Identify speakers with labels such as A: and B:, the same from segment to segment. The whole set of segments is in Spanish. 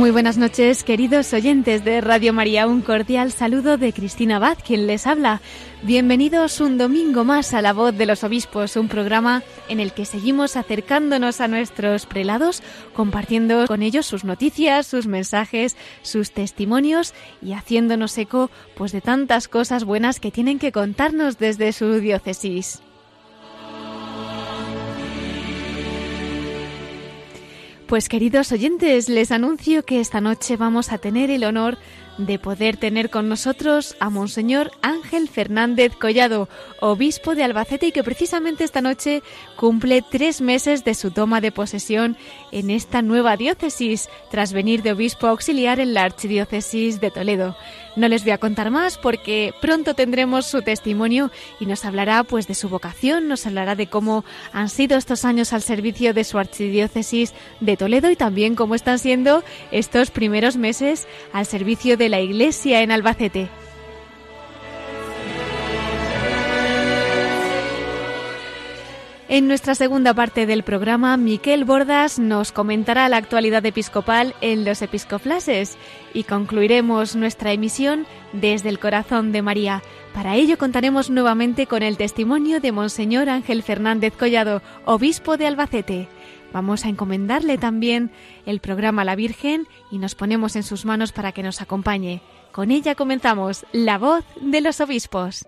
A: Muy buenas noches, queridos oyentes de Radio María. Un cordial saludo de Cristina Abad, quien les habla. Bienvenidos un domingo más a La Voz de los Obispos, un programa en el que seguimos acercándonos a nuestros prelados, compartiendo con ellos sus noticias, sus mensajes, sus testimonios y haciéndonos eco pues de tantas cosas buenas que tienen que contarnos desde su diócesis. Pues queridos oyentes, les anuncio que esta noche vamos a tener el honor poder tener con nosotros a Monseñor Ángel Fernández Collado, obispo de Albacete y que precisamente esta noche cumple tres meses de su toma de posesión en esta nueva diócesis, tras venir de obispo auxiliar en la archidiócesis de Toledo. No les voy a contar más porque pronto tendremos su testimonio y nos hablará pues de su vocación, nos hablará de cómo han sido estos años al servicio de su archidiócesis de Toledo y también cómo están siendo estos primeros meses al servicio de la Iglesia en Albacete. En nuestra segunda parte del programa, Miquel Bordas nos comentará la actualidad episcopal en los episcoflases y concluiremos nuestra emisión desde el corazón de María. Para ello contaremos nuevamente con el testimonio de Monseñor Ángel Fernández Collado, obispo de Albacete. Vamos a encomendarle también el programa La Virgen y nos ponemos en sus manos para que nos acompañe. Con ella comenzamos La voz de los obispos.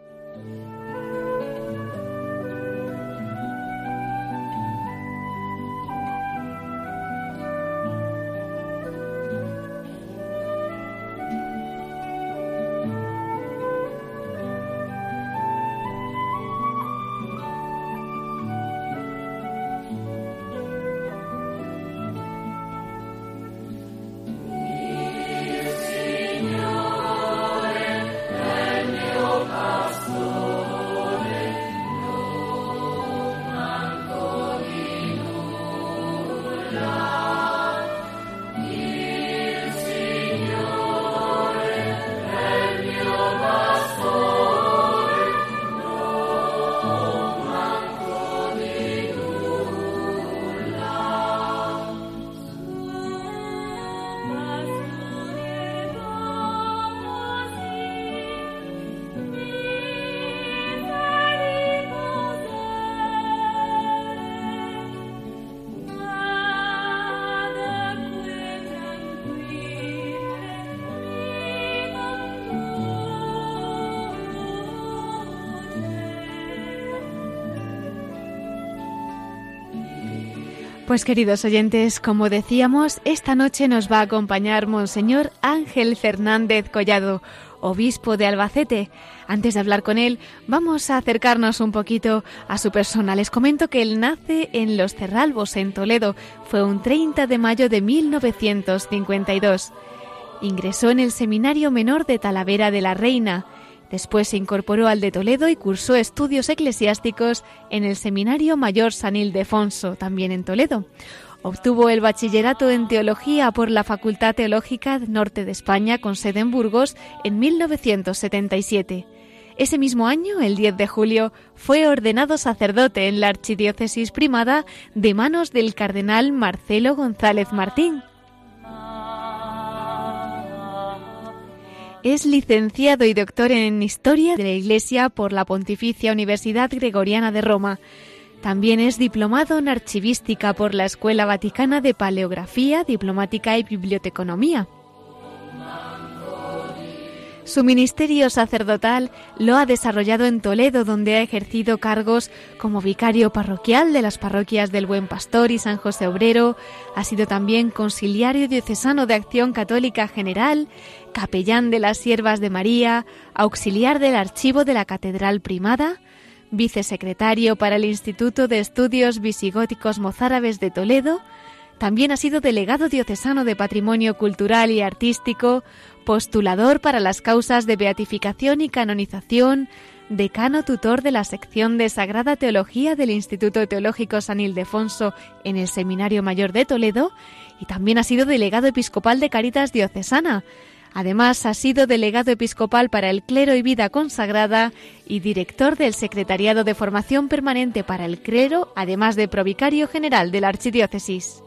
A: Pues queridos oyentes, como decíamos, esta noche nos va a acompañar Monseñor Ángel Fernández Collado, obispo de Albacete. Antes de hablar con él, vamos a acercarnos un poquito a su persona. Les comento que él nace en Los Cerralbos, en Toledo. Fue un 30 de mayo de 1952. Ingresó en el Seminario Menor de Talavera de la Reina. Después se incorporó al de Toledo y cursó estudios eclesiásticos en el Seminario Mayor San Ildefonso, también en Toledo. Obtuvo el bachillerato en teología por la Facultad Teológica Norte de España con sede en Burgos en 1977. Ese mismo año, el 10 de julio, fue ordenado sacerdote en la Archidiócesis Primada de manos del cardenal Marcelo González Martín. Es licenciado y doctor en Historia de la Iglesia por la Pontificia Universidad Gregoriana de Roma. También es diplomado en Archivística por la Escuela Vaticana de Paleografía, Diplomática y Biblioteconomía. Su ministerio sacerdotal lo ha desarrollado en Toledo, donde ha ejercido cargos como vicario parroquial de las parroquias del Buen Pastor y San José Obrero, ha sido también conciliario diocesano de Acción Católica General, capellán de las Siervas de María, auxiliar del archivo de la Catedral Primada, vicesecretario para el Instituto de Estudios Visigóticos Mozárabes de Toledo, También ha sido delegado diocesano de Patrimonio Cultural y Artístico, postulador para las causas de beatificación y canonización, decano tutor de la sección de Sagrada Teología del Instituto Teológico San Ildefonso en el Seminario Mayor de Toledo y también ha sido delegado episcopal de Caritas Diocesana. Además, ha sido delegado episcopal para el clero y vida consagrada y director del Secretariado de Formación Permanente para el Clero, además de provicario general de la Archidiócesis.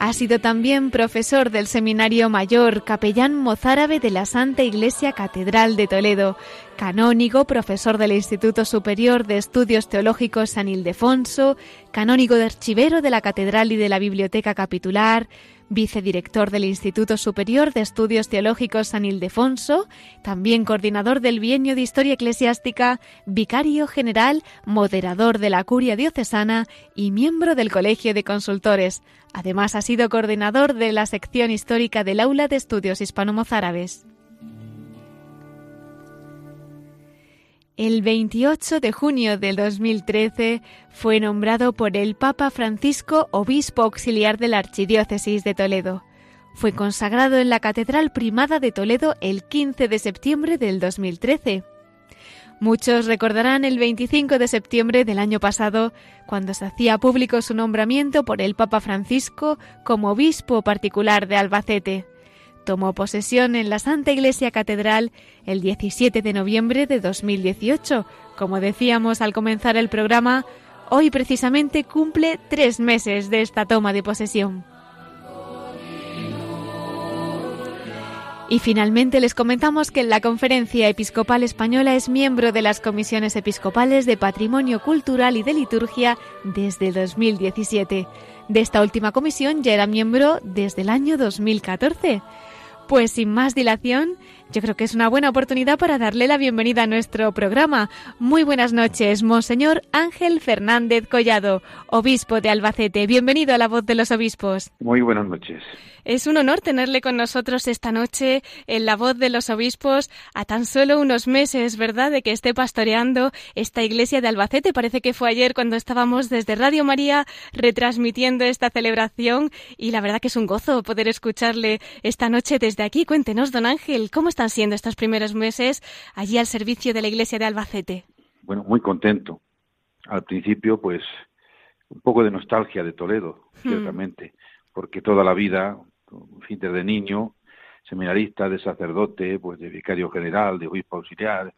A: Ha sido también profesor del Seminario Mayor, capellán mozárabe de la Santa Iglesia Catedral de Toledo, canónigo, profesor del Instituto Superior de Estudios Teológicos San Ildefonso, canónigo de archivero de la Catedral y de la Biblioteca Capitular, vicedirector del Instituto Superior de Estudios Teológicos San Ildefonso, también coordinador del Bienio de Historia Eclesiástica, vicario general, moderador de la Curia Diocesana y miembro del Colegio de Consultores. Además ha sido coordinador de la sección histórica del Aula de Estudios Hispano-Mozárabes. El 28 de junio del 2013 fue nombrado por el Papa Francisco obispo auxiliar de la Archidiócesis de Toledo. Fue consagrado en la Catedral Primada de Toledo el 15 de septiembre del 2013. Muchos recordarán el 25 de septiembre del año pasado, cuando se hacía público su nombramiento por el Papa Francisco como obispo particular de Albacete tomó posesión en la Santa Iglesia Catedral el 17 de noviembre de 2018. Como decíamos al comenzar el programa, hoy precisamente cumple tres meses de esta toma de posesión. Y finalmente les comentamos que la Conferencia Episcopal Española es miembro de las comisiones episcopales de Patrimonio Cultural y de Liturgia desde 2017. De esta última comisión ya era miembro desde el año 2014. Pues sin más dilación, yo creo que es una buena oportunidad para darle la bienvenida a nuestro programa. Muy buenas noches, Monseñor Ángel Fernández Collado, obispo de Albacete. Bienvenido a la voz de los obispos.
B: Muy buenas noches.
A: Es un honor tenerle con nosotros esta noche en la voz de los obispos a tan solo unos meses, ¿verdad?, de que esté pastoreando esta iglesia de Albacete. Parece que fue ayer cuando estábamos desde Radio María retransmitiendo esta celebración y la verdad que es un gozo poder escucharle esta noche desde aquí. Cuéntenos, don Ángel, ¿cómo están siendo estos primeros meses allí al servicio de la iglesia de Albacete?
B: Bueno, muy contento. Al principio, pues, un poco de nostalgia de Toledo, hmm. ciertamente, porque toda la vida fin, desde niño, seminarista, de sacerdote, pues de vicario general, de obispo auxiliar,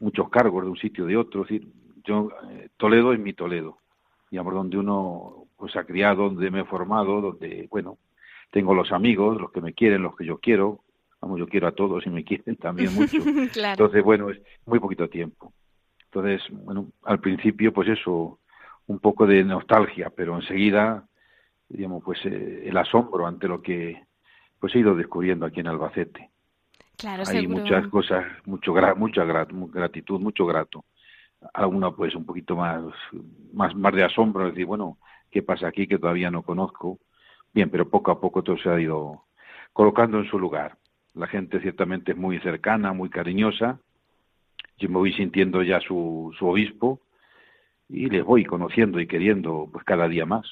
B: muchos cargos de un sitio de otro. decir, yo, eh, Toledo es mi Toledo, digamos, donde uno pues ha criado, donde me he formado, donde, bueno, tengo los amigos, los que me quieren, los que yo quiero, vamos, yo quiero a todos y me quieren también mucho. Entonces, bueno, es muy poquito tiempo. Entonces, bueno, al principio, pues eso, un poco de nostalgia, pero enseguida digamos, pues eh, el asombro ante lo que pues he ido descubriendo aquí en Albacete.
A: Claro,
B: Hay muchas cosas, mucho mucha gratitud, mucho grato. Alguna pues un poquito más, más, más de asombro, decir, bueno, ¿qué pasa aquí que todavía no conozco? Bien, pero poco a poco todo se ha ido colocando en su lugar. La gente ciertamente es muy cercana, muy cariñosa. Yo me voy sintiendo ya su, su obispo y les voy conociendo y queriendo pues cada día más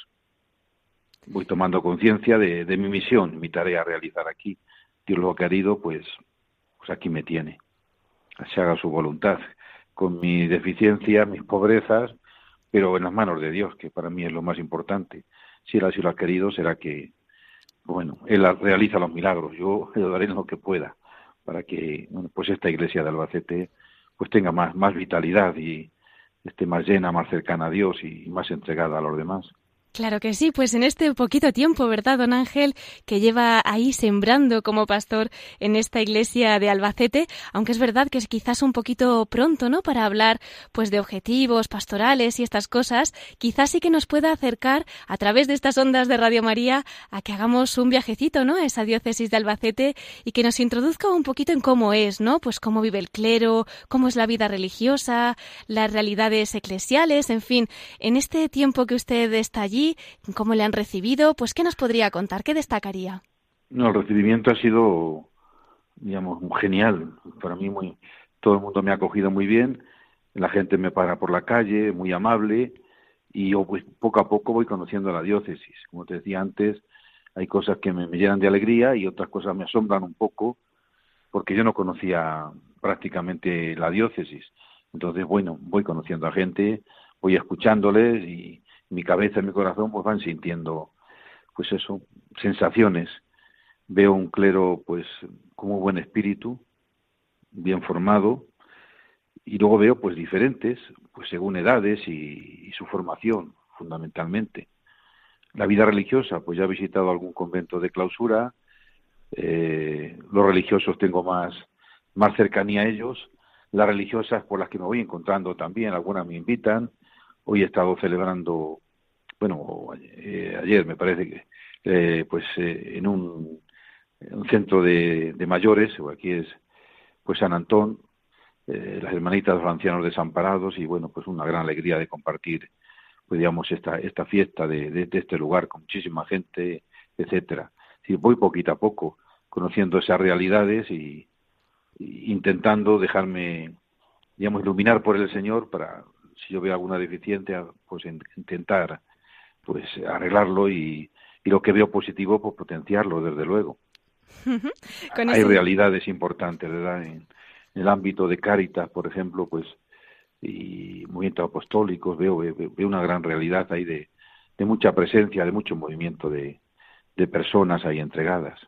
B: voy tomando conciencia de, mi misión, mi tarea a realizar aquí. Dios lo ha querido, pues, pues aquí me tiene. Se haga su voluntad, con mi deficiencia, mis pobrezas, pero en las manos de Dios, que para mí es lo más importante. Si Él así lo ha querido, será que, bueno, Él realiza los milagros. Yo le daré lo que pueda para que, bueno, pues esta iglesia de Albacete, pues tenga más, más vitalidad y esté más llena, más cercana a Dios y más entregada a los demás.
A: Claro que sí, pues en este poquito tiempo, ¿verdad, don Ángel, que lleva ahí sembrando como pastor en esta iglesia de Albacete, aunque es verdad que es quizás un poquito pronto, ¿no?, para hablar pues de objetivos pastorales y estas cosas, quizás sí que nos pueda acercar a través de estas ondas de Radio María a que hagamos un viajecito, ¿no?, a esa diócesis de Albacete y que nos introduzca un poquito en cómo es, ¿no?, pues cómo vive el clero, cómo es la vida religiosa, las realidades eclesiales, en fin, en este tiempo que usted está allí cómo le han recibido, pues ¿qué nos podría contar? ¿Qué destacaría?
B: No, el recibimiento ha sido, digamos, genial. Para mí muy, todo el mundo me ha acogido muy bien. la gente me para por la calle, muy amable, y yo pues poco a poco voy conociendo la diócesis. Como te decía antes, hay cosas que me, llenan de alegría y otras cosas me asombran un poco, porque yo no conocía prácticamente la diócesis. Entonces, bueno, voy conociendo a gente, voy escuchándoles y mi cabeza y mi corazón pues van sintiendo, pues eso, sensaciones. Veo un clero pues como buen espíritu, bien formado, y luego veo pues diferentes, pues según edades y, su formación, fundamentalmente. La vida religiosa, pues ya he visitado algún convento de clausura, eh, los religiosos tengo más, más cercanía a ellos, las religiosas por las que me voy encontrando también, algunas me invitan, hoy he estado celebrando, bueno, eh, ayer me parece que, eh, pues en un, centro de, de mayores, aquí es pues San Antón, eh, las hermanitas de los ancianos desamparados y bueno, pues una gran alegría de compartir, pues digamos, esta, esta fiesta de, de, este lugar con muchísima gente, etcétera. Sí, voy poquito a poco conociendo esas realidades y, intentando dejarme, digamos, iluminar por el Señor para, si yo veo alguna deficiencia, pues intentar pues arreglarlo y, y lo que veo positivo, pues potenciarlo, desde luego. Hay realidades importantes, ¿verdad? En, en el ámbito de Cáritas, por ejemplo, pues y movimientos apostólicos, veo, veo, una gran realidad ahí de, de mucha presencia, de mucho movimiento de, de personas ahí entregadas.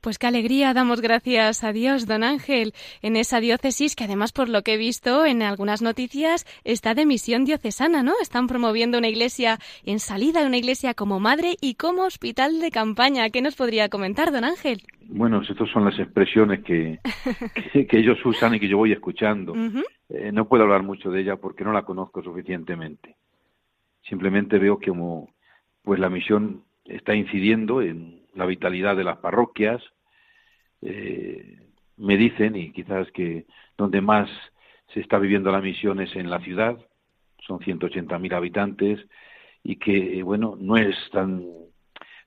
A: Pues qué alegría, damos gracias a Dios, don Ángel, en esa diócesis que además, por lo que he visto en algunas noticias, está de misión diocesana, ¿no? Están promoviendo una iglesia en salida, una iglesia como madre y como hospital de campaña. ¿Qué nos podría comentar, don Ángel?
B: Bueno, estas son las expresiones que, que, ellos usan y que yo voy escuchando. Eh, no puedo hablar mucho de ella porque no la conozco suficientemente. Simplemente veo que como pues la misión está incidiendo en la vitalidad de las parroquias. Eh, me dicen, y quizás que donde más se está viviendo la misión es en la ciudad, son 180.000 habitantes, y que, bueno, no es tan,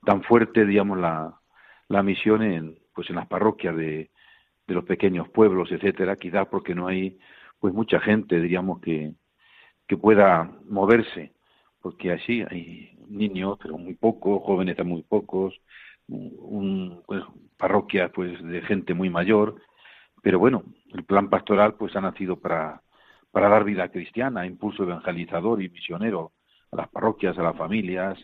B: tan fuerte, digamos, la, la misión en, pues en las parroquias de, de los pequeños pueblos, etcétera, quizás porque no hay, pues mucha gente, diríamos, que, que pueda moverse, porque así hay niños, pero muy pocos, jóvenes muy pocos, un, pues, parroquia pues de gente muy mayor, pero bueno, el plan pastoral pues ha nacido para, para dar vida cristiana, impulso evangelizador y misionero a las parroquias, a las familias,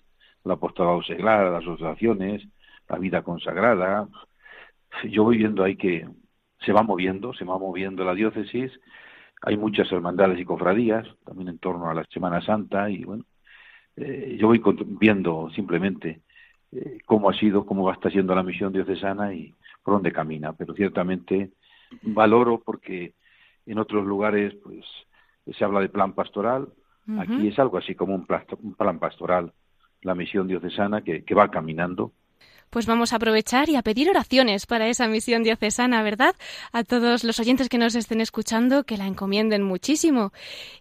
B: al apostolado seglar, a las asociaciones, la vida consagrada. Yo voy viendo ahí que se va moviendo, se va moviendo la diócesis, hay muchas hermandades y cofradías, también en torno a la Semana Santa, y bueno, eh, yo voy viendo simplemente eh, cómo ha sido, cómo va a estar siendo la misión diocesana y por dónde camina. Pero ciertamente valoro porque en otros lugares pues se habla de plan pastoral, aquí es algo así como un plan, pastoral, la misión diocesana que va caminando
A: pues vamos a aprovechar y a pedir oraciones para esa misión diocesana, ¿verdad? A todos los oyentes que nos estén escuchando, que la encomienden muchísimo.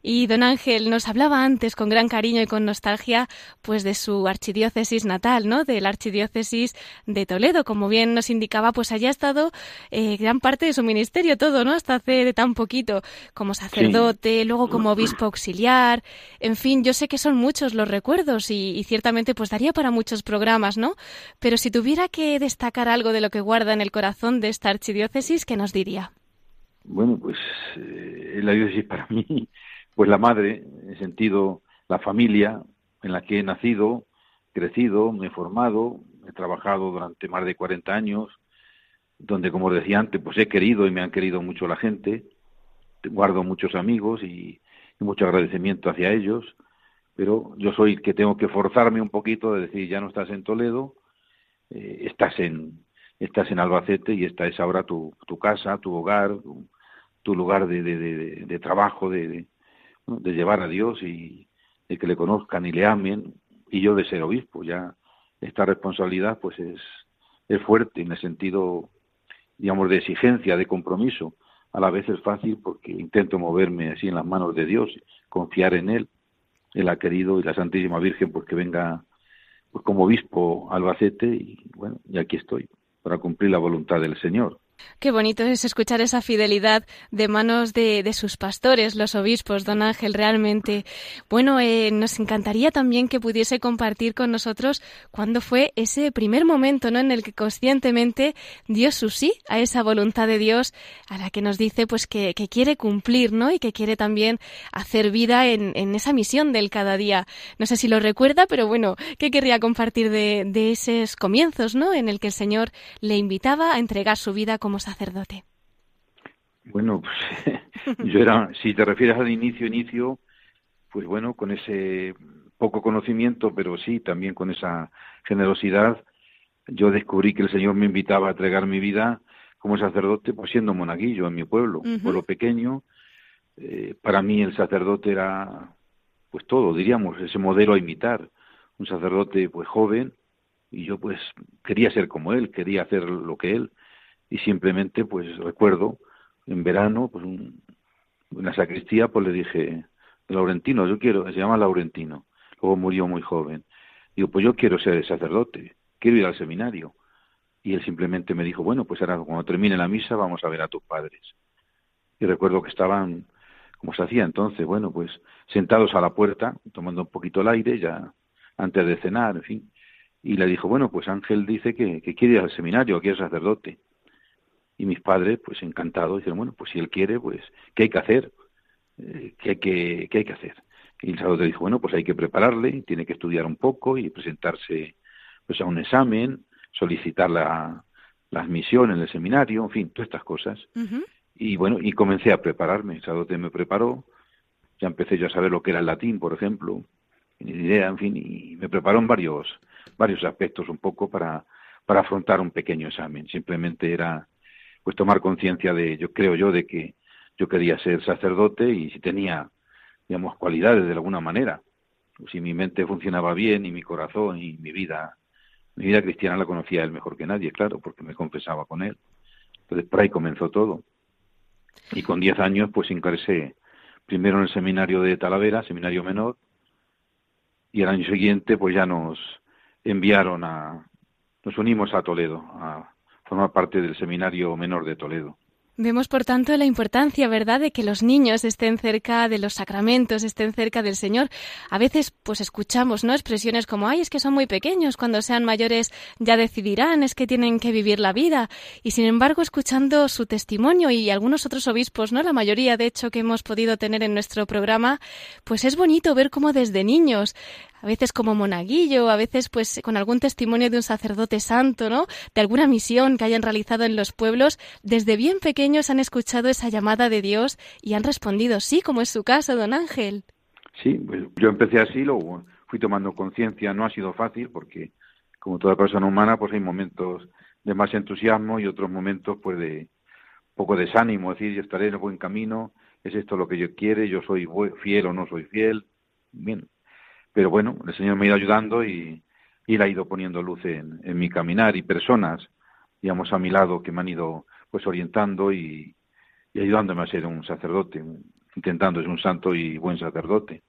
A: Y don Ángel nos hablaba antes con gran cariño y con nostalgia, pues de su archidiócesis natal, ¿no? De la archidiócesis de Toledo. Como bien nos indicaba, pues allá ha estado eh, gran parte de su ministerio, todo, ¿no? Hasta hace tan poquito, como sacerdote, luego como obispo auxiliar. En fin, yo sé que son muchos los recuerdos y, y ciertamente pues daría para muchos programas, ¿no? Pero si tuviera que destacar algo de lo que guarda en el corazón de esta archidiócesis, ¿qué nos diría?
B: Bueno, pues eh, la diócesis para mí, pues la madre, en sentido la familia en la que he nacido, crecido, me he formado, he trabajado durante más de 40 años, donde, como decía antes, pues he querido y me han querido mucho la gente, guardo muchos amigos y, y mucho agradecimiento hacia ellos, pero yo soy el que tengo que forzarme un poquito de decir, ya no estás en Toledo, eh, estás en estás en Albacete y esta es ahora tu, tu casa, tu hogar, tu, lugar de, de, trabajo, de, de, llevar a Dios y de que le conozcan y le amen. Y yo de ser obispo, ya esta responsabilidad pues es, es fuerte en el sentido, digamos, de exigencia, de compromiso. A la vez es fácil porque intento moverme así en las manos de Dios, confiar en Él. Él ha querido y la Santísima Virgen pues que venga pues como obispo Albacete y bueno, y aquí estoy para cumplir la voluntad del Señor.
A: Qué bonito es escuchar esa fidelidad de manos de, de sus pastores, los obispos, don Ángel, realmente. Bueno, eh, nos encantaría también que pudiese compartir con nosotros cuándo fue ese primer momento, ¿no? En el que conscientemente dio su sí a esa voluntad de Dios, a la que nos dice, pues, que, quiere cumplir, ¿no? Y que quiere también hacer vida en, en, esa misión del cada día. No sé si lo recuerda, pero bueno, ¿qué querría compartir de, de esos comienzos, ¿no? En el que el Señor le invitaba a entregar su vida como sacerdote?
B: Bueno, pues yo era, si te refieres al inicio, inicio, pues bueno, con ese poco conocimiento, pero sí, también con esa generosidad, yo descubrí que el Señor me invitaba a entregar mi vida como sacerdote, pues siendo monaguillo en mi pueblo, un pueblo pequeño. Eh, para mí el sacerdote era, pues todo, diríamos, ese modelo a imitar. Un sacerdote, pues joven, y yo pues quería ser como él, quería hacer lo que él y simplemente pues recuerdo en verano pues un, en la sacristía pues le dije Laurentino yo quiero se llama Laurentino. Luego murió muy joven. Digo pues yo quiero ser sacerdote quiero ir al seminario y él simplemente me dijo bueno pues ahora cuando termine la misa vamos a ver a tus padres y recuerdo que estaban como se hacía entonces bueno pues sentados a la puerta tomando un poquito el aire ya antes de cenar en fin. Y le dijo bueno pues Ángel dice que, que quiere ir al seminario que es sacerdote y mis padres, pues encantados, dijeron, bueno, pues si él quiere, pues, ¿qué hay que hacer? Eh, ¿qué, hay que, ¿Qué hay que hacer? Y el sacerdote dijo, bueno, pues hay que prepararle, tiene que estudiar un poco y presentarse pues a un examen, solicitar la, la admisión en el seminario, en fin, todas estas cosas. Y bueno, y comencé a prepararme, el sacerdote me preparó, ya empecé yo a saber lo que era el latín, por ejemplo, ni idea, en fin, y me preparó en varios, varios aspectos un poco para, para afrontar un pequeño examen. Simplemente era pues tomar conciencia de, yo creo yo, de que yo quería ser sacerdote y si tenía, digamos, cualidades de alguna manera, si mi mente funcionaba bien y mi corazón y mi vida, mi vida cristiana la conocía él mejor que nadie, claro, porque me confesaba con él. Entonces por ahí comenzó todo. Y con diez años pues ingresé primero en el seminario de Talavera, seminario menor, y el año siguiente pues ya nos enviaron a, nos unimos a Toledo, a forma parte del Seminario Menor de Toledo.
A: Vemos, por tanto, la importancia, ¿verdad?, de que los niños estén cerca de los sacramentos, estén cerca del Señor. A veces, pues escuchamos, ¿no?, expresiones como, ay, es que son muy pequeños, cuando sean mayores ya decidirán, es que tienen que vivir la vida. Y sin embargo, escuchando su testimonio y algunos otros obispos, ¿no?, la mayoría, de hecho, que hemos podido tener en nuestro programa, pues es bonito ver cómo desde niños a veces como monaguillo, a veces pues con algún testimonio de un sacerdote santo, ¿no? De alguna misión que hayan realizado en los pueblos, desde bien pequeños han escuchado esa llamada de Dios y han respondido sí, como es su caso, don Ángel.
B: Sí, pues yo empecé así, luego fui tomando conciencia, no ha sido fácil porque como toda persona humana pues hay momentos de más entusiasmo y otros momentos pues de poco desánimo, es decir, yo estaré en el buen camino, es esto lo que yo quiere, yo soy fiel o no soy fiel. Bien, pero bueno, el Señor me ha ido ayudando y, y ha ido poniendo luz en, mi caminar y personas, digamos, a mi lado que me han ido pues orientando y, y ayudándome a ser un sacerdote, intentando ser un santo y buen sacerdote.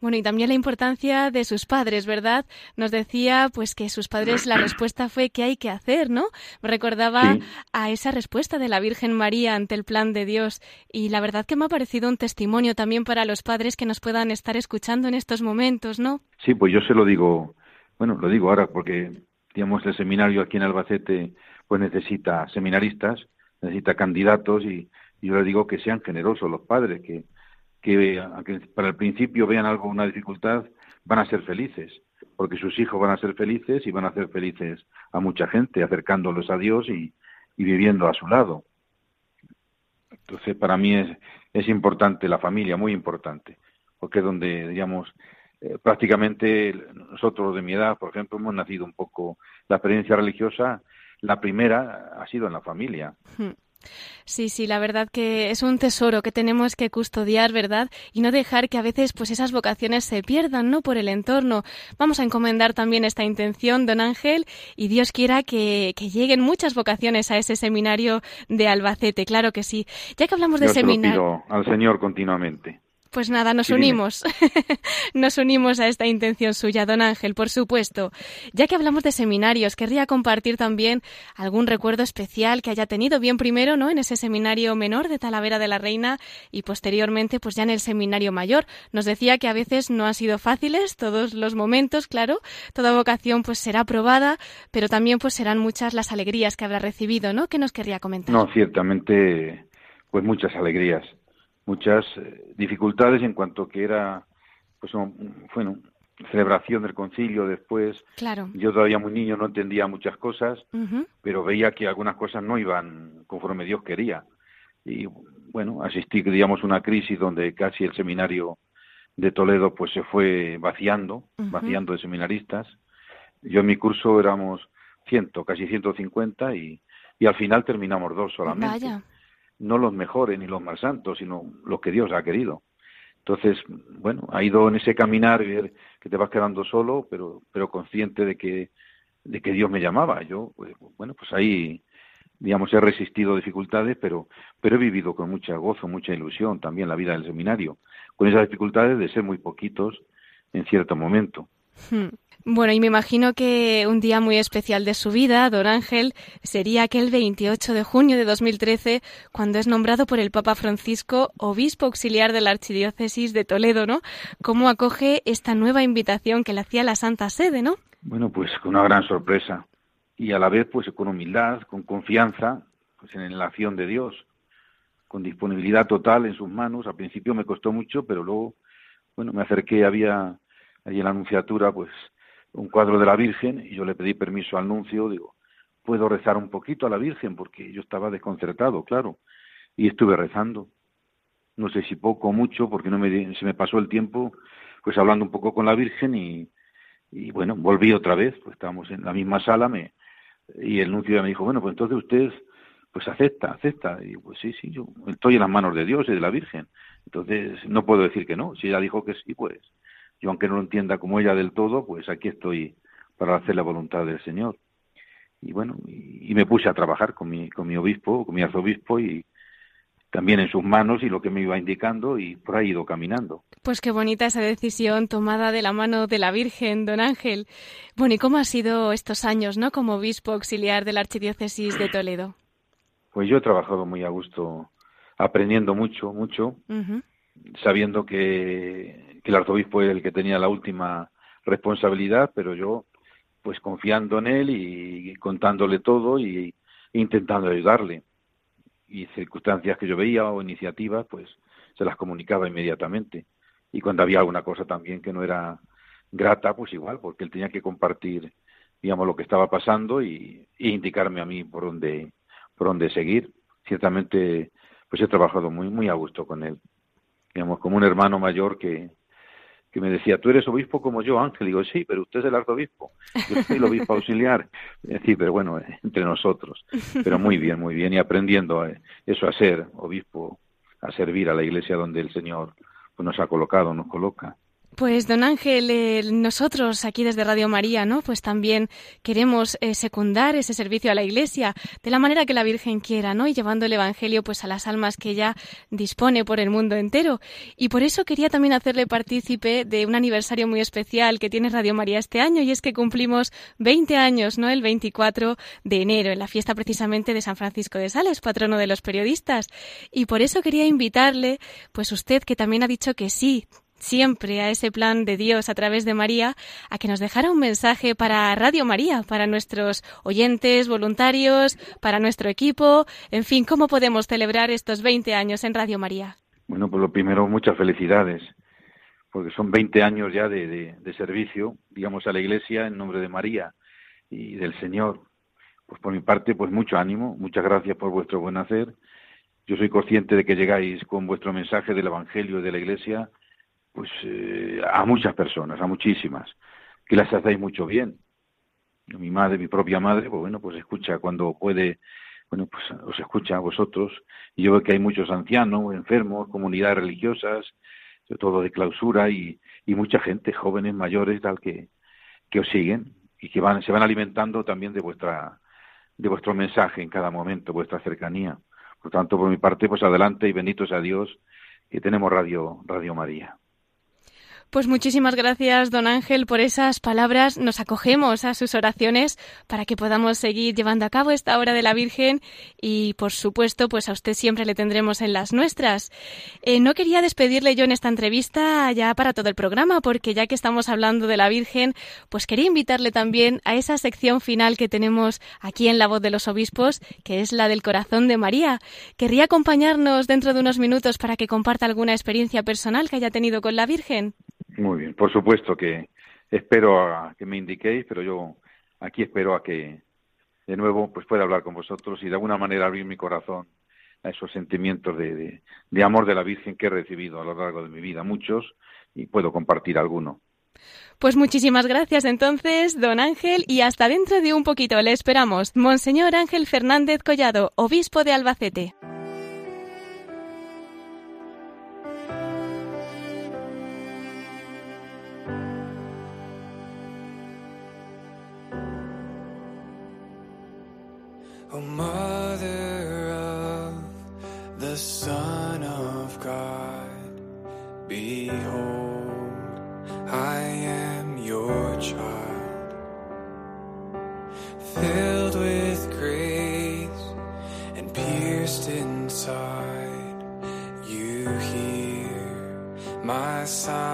A: Bueno, y también la importancia de sus padres, ¿verdad? Nos decía pues que sus padres la respuesta fue que hay que hacer, ¿no? Me recordaba a esa respuesta de la Virgen María ante el plan de Dios y la verdad que me ha parecido un testimonio también para los padres que nos puedan estar escuchando en estos momentos, ¿no?
B: Sí, pues yo se lo digo, bueno, lo digo ahora porque digamos el seminario aquí en Albacete pues necesita seminaristas, necesita candidatos y, y yo le digo que sean generosos los padres, que que para el principio vean algo, una dificultad, van a ser felices, porque sus hijos van a ser felices y van a hacer felices a mucha gente, acercándolos a Dios y, viviendo a su lado. Entonces, para mí es, es importante la familia, muy importante, porque es donde, digamos, eh, prácticamente nosotros de mi edad, por ejemplo, hemos nacido un poco, la experiencia religiosa, la primera ha sido en la familia. Hmm.
A: Sí, sí, la verdad que es un tesoro que tenemos que custodiar, ¿verdad? Y no dejar que a veces pues esas vocaciones se pierdan, ¿no? Por el entorno. Vamos a encomendar también esta intención, don Ángel, y Dios quiera que, que lleguen muchas vocaciones a ese seminario de Albacete, claro que sí. Ya que hablamos de seminario.
B: al Señor continuamente.
A: Pues nada, nos unimos. nos unimos a esta intención suya, don Ángel, por supuesto. Ya que hablamos de seminarios, querría compartir también algún recuerdo especial que haya tenido, bien primero, ¿no? En ese seminario menor de Talavera de la Reina y posteriormente, pues ya en el seminario mayor. Nos decía que a veces no han sido fáciles todos los momentos, claro. Toda vocación pues será probada, pero también pues serán muchas las alegrías que habrá recibido, ¿no? ¿Qué nos querría comentar?
B: No, ciertamente, pues muchas alegrías muchas eh, dificultades en cuanto que era, pues, bueno, celebración del concilio después.
A: Claro.
B: Yo todavía muy niño no entendía muchas cosas, pero veía que algunas cosas no iban conforme Dios quería. Y bueno, asistí, digamos, una crisis donde casi el seminario de Toledo pues se fue vaciando, vaciando de seminaristas. Yo en mi curso éramos ciento, casi 150 y, y al final terminamos dos solamente.
A: Vaya
B: no los mejores ni los más santos, sino los que Dios ha querido. Entonces, bueno, ha ido en ese caminar que te vas quedando solo, pero, pero consciente de que, de que Dios me llamaba. Yo, pues, bueno, pues ahí, digamos, he resistido dificultades, pero, pero he vivido con mucha gozo, mucha ilusión también la vida del seminario, con esas dificultades de ser muy poquitos en cierto momento.
A: Hmm. Bueno, y me imagino que un día muy especial de su vida, don Ángel, sería aquel 28 de junio de 2013, cuando es nombrado por el Papa Francisco obispo auxiliar de la Archidiócesis de Toledo, ¿no? ¿Cómo acoge esta nueva invitación que le hacía la Santa Sede, no?
B: Bueno, pues con una gran sorpresa y a la vez pues con humildad, con confianza pues en la acción de Dios, con disponibilidad total en sus manos. Al principio me costó mucho, pero luego, bueno, me acerqué, había allí en la anunciatura pues un cuadro de la Virgen y yo le pedí permiso al nuncio, digo, ¿puedo rezar un poquito a la Virgen? Porque yo estaba desconcertado, claro, y estuve rezando. No sé si poco o mucho, porque no me, se me pasó el tiempo, pues hablando un poco con la Virgen y, y bueno, volví otra vez, pues estábamos en la misma sala me, y el nuncio me dijo, bueno, pues entonces usted pues acepta, acepta. Y pues sí, sí, yo estoy en las manos de Dios y de la Virgen. Entonces no puedo decir que no. Si ella dijo que sí, pues yo aunque no lo entienda como ella del todo, pues aquí estoy para hacer la voluntad del Señor. Y bueno, y, me puse a trabajar con mi, con mi obispo, con mi arzobispo y también en sus manos y lo que me iba indicando y por ahí he ido caminando.
A: Pues qué bonita esa decisión tomada de la mano de la Virgen, don Ángel. Bueno, ¿y cómo ha sido estos años, no, como obispo auxiliar de la Archidiócesis de Toledo?
B: Pues yo he trabajado muy a gusto, aprendiendo mucho, mucho, sabiendo que que el arzobispo es el que tenía la última responsabilidad, pero yo, pues confiando en él y, contándole todo y intentando ayudarle. Y circunstancias que yo veía o iniciativas, pues se las comunicaba inmediatamente. Y cuando había alguna cosa también que no era grata, pues igual, porque él tenía que compartir, digamos, lo que estaba pasando y, indicarme a mí por dónde, por dónde seguir. Ciertamente, pues he trabajado muy, muy a gusto con él. Digamos, como un hermano mayor que, que me decía, tú eres obispo como yo, Ángel. digo, sí, pero usted es el arzobispo. Yo soy el obispo auxiliar. Sí, pero bueno, eh, entre nosotros. Pero muy bien, muy bien. Y aprendiendo eh, eso a ser obispo, a servir a la iglesia donde el Señor pues, nos ha colocado, nos coloca.
A: Pues don Ángel, eh, nosotros aquí desde Radio María, ¿no? Pues también queremos eh, secundar ese servicio a la Iglesia de la manera que la Virgen quiera, ¿no? Y llevando el Evangelio pues a las almas que ella dispone por el mundo entero. Y por eso quería también hacerle partícipe de un aniversario muy especial que tiene Radio María este año y es que cumplimos 20 años, ¿no? El 24 de enero, en la fiesta precisamente de San Francisco de Sales, patrono de los periodistas. Y por eso quería invitarle, pues usted que también ha dicho que sí, siempre a ese plan de Dios a través de María, a que nos dejara un mensaje para Radio María, para nuestros oyentes, voluntarios, para nuestro equipo, en fin, ¿cómo podemos celebrar estos 20 años en Radio María?
B: Bueno, pues lo primero, muchas felicidades, porque son 20 años ya de, servicio, digamos, a la Iglesia en nombre de María y del Señor. Pues por mi parte, pues mucho ánimo, muchas gracias por vuestro buen hacer. Yo soy consciente de que llegáis con vuestro mensaje del Evangelio y de la Iglesia pues eh, a muchas personas, a muchísimas, que las hacéis mucho bien. Mi madre, mi propia madre, pues bueno, pues escucha cuando puede, bueno, pues os escucha a vosotros. Y yo veo que hay muchos ancianos, enfermos, comunidades religiosas, sobre todo de clausura y, y mucha gente, jóvenes, mayores, tal que, que os siguen y que van, se van alimentando también de vuestra, de vuestro mensaje en cada momento, vuestra cercanía. Por tanto, por mi parte, pues adelante y bendito sea Dios que tenemos Radio, Radio María.
A: Pues muchísimas gracias, don Ángel, por esas palabras. Nos acogemos a sus oraciones para que podamos seguir llevando a cabo esta hora de la Virgen y, por supuesto, pues a usted siempre le tendremos en las nuestras. Eh, no quería despedirle yo en esta entrevista ya para todo el programa, porque ya que estamos hablando de la Virgen, pues quería invitarle también a esa sección final que tenemos aquí en La Voz de los Obispos, que es la del corazón de María. Querría acompañarnos dentro de unos minutos para que comparta alguna experiencia personal que haya tenido con la Virgen.
B: Muy bien, por supuesto que espero a que me indiquéis, pero yo aquí espero a que de nuevo pues pueda hablar con vosotros y de alguna manera abrir mi corazón a esos sentimientos de, de, amor de la Virgen que he recibido a lo largo de mi vida, muchos, y puedo compartir alguno.
A: Pues muchísimas gracias entonces, don Ángel, y hasta dentro de un poquito le esperamos. Monseñor Ángel Fernández Collado, obispo de Albacete.
C: O Mother of the Son of God, behold, I am your child, filled with grace and pierced inside. You hear my silent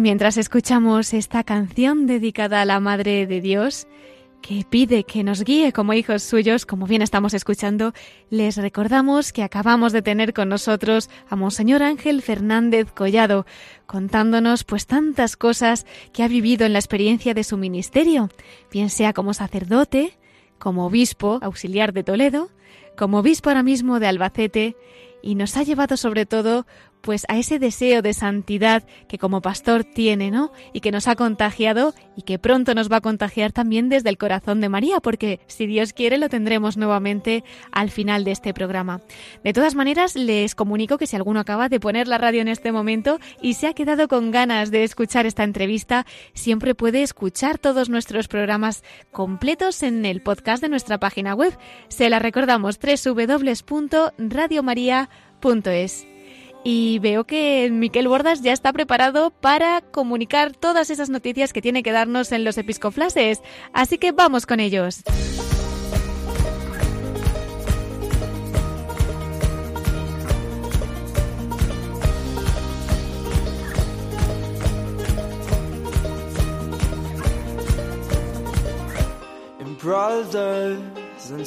A: Mientras escuchamos esta canción dedicada a la Madre de Dios, que pide que nos guíe como hijos suyos, como bien estamos escuchando, les recordamos que acabamos de tener con nosotros a Monseñor Ángel Fernández Collado, contándonos pues tantas cosas que ha vivido en la experiencia de su ministerio, bien sea como sacerdote, como obispo auxiliar de Toledo, como obispo ahora mismo de Albacete, y nos ha llevado sobre todo pues a ese deseo de santidad que como pastor tiene, ¿no? Y que nos ha contagiado y que pronto nos va a contagiar también desde el corazón de María, porque si Dios quiere lo tendremos nuevamente al final de este programa. De todas maneras, les comunico que si alguno acaba de poner la radio en este momento y se ha quedado con ganas de escuchar esta entrevista, siempre puede escuchar todos nuestros programas completos en el podcast de nuestra página web. Se la recordamos www.radiomaria.es. Y veo que Miquel Bordas ya está preparado para comunicar todas esas noticias que tiene que darnos en los episcoflases. Así que vamos con ellos.
C: Brothers and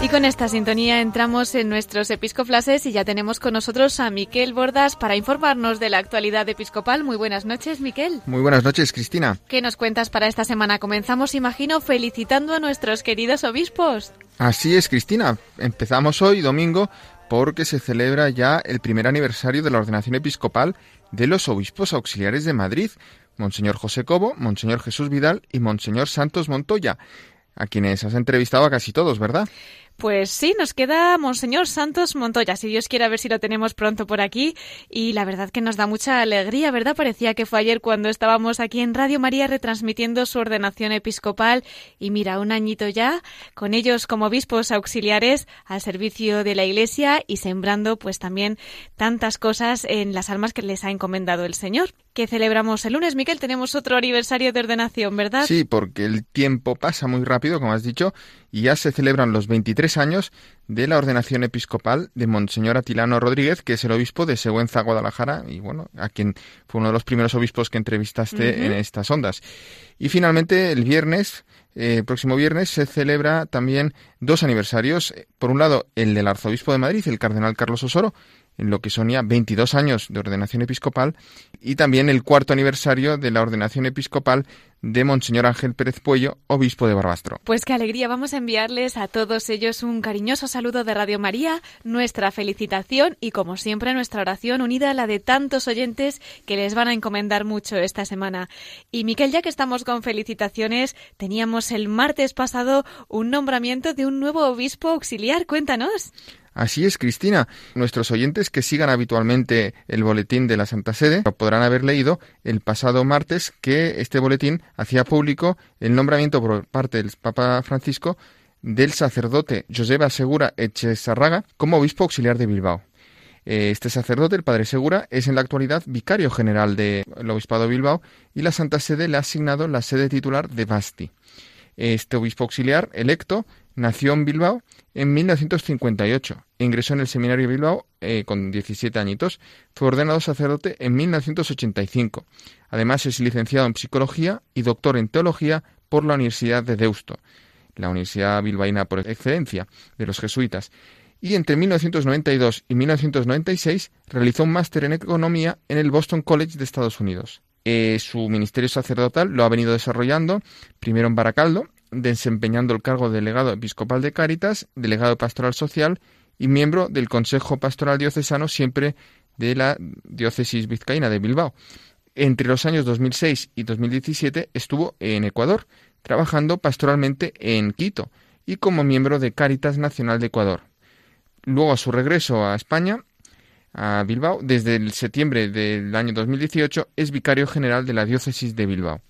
A: Y con esta sintonía entramos en nuestros episcoflases y ya tenemos con nosotros a Miquel Bordas para informarnos de la actualidad episcopal. Muy buenas noches, Miquel.
D: Muy buenas noches, Cristina.
A: ¿Qué nos cuentas para esta semana? Comenzamos, imagino, felicitando a nuestros queridos obispos.
D: Así es, Cristina. Empezamos hoy, domingo, porque se celebra ya el primer aniversario de la ordenación episcopal de los obispos auxiliares de Madrid, Monseñor José Cobo, Monseñor Jesús Vidal y Monseñor Santos Montoya, a quienes has entrevistado a casi todos, ¿verdad?
A: Pues sí, nos queda Monseñor Santos Montoya, si Dios quiere a ver si lo tenemos pronto por aquí. Y la verdad que nos da mucha alegría, ¿verdad? Parecía que fue ayer cuando estábamos aquí en Radio María retransmitiendo su ordenación episcopal. Y mira, un añito ya, con ellos como obispos auxiliares al servicio de la Iglesia y sembrando pues también tantas cosas en las almas que les ha encomendado el Señor. Que celebramos el lunes, Miquel, tenemos otro aniversario de ordenación, ¿verdad?
D: Sí, porque el tiempo pasa muy rápido, como has dicho, y ya se celebran los 23 años de la ordenación episcopal de Monseñor Atilano Rodríguez, que es el obispo de Següenza, Guadalajara, y bueno, a quien fue uno de los primeros obispos que entrevistaste en estas ondas. Y finalmente, el viernes, eh, próximo viernes, se celebra también dos aniversarios. Por un lado, el del arzobispo de Madrid, el cardenal Carlos Osoro, en lo que son ya 22 años de ordenación episcopal, y también el cuarto aniversario de la ordenación episcopal de Monseñor Ángel Pérez Puello, obispo de Barbastro.
A: Pues qué alegría, vamos a enviarles a todos ellos un cariñoso saludo de Radio María, nuestra felicitación y como siempre nuestra oración unida a la de tantos oyentes que les van a encomendar mucho esta semana. Y Miquel, ya que estamos con felicitaciones, teníamos el martes pasado un nombramiento de un nuevo obispo auxiliar, cuéntanos.
D: Así es, Cristina. Nuestros oyentes que sigan habitualmente el boletín de la Santa Sede podrán haber leído el pasado martes que este boletín hacía público el nombramiento por parte del Papa Francisco del sacerdote Joseba Segura Echezarraga como obispo auxiliar de Bilbao. Este sacerdote, el padre Segura, es en la actualidad vicario general del Obispado de Bilbao y la Santa Sede le ha asignado la sede titular de Basti. Este obispo auxiliar electo nació en Bilbao en 1958. Ingresó en el seminario de Bilbao eh, con 17 añitos. Fue ordenado sacerdote en 1985. Además es licenciado en psicología y doctor en teología por la Universidad de Deusto, la universidad bilbaína por excelencia de los jesuitas. Y entre 1992 y 1996 realizó un máster en economía en el Boston College de Estados Unidos. Eh, su ministerio sacerdotal lo ha venido desarrollando primero en Baracaldo, desempeñando el cargo de delegado episcopal de Cáritas, delegado de pastoral social y miembro del Consejo Pastoral Diocesano, siempre de la diócesis vizcaína de Bilbao. Entre los años 2006 y 2017 estuvo en Ecuador, trabajando pastoralmente en Quito y como miembro de Cáritas Nacional de Ecuador. Luego, a su regreso a España, a Bilbao, desde el septiembre del año 2018, es vicario general de la diócesis de Bilbao.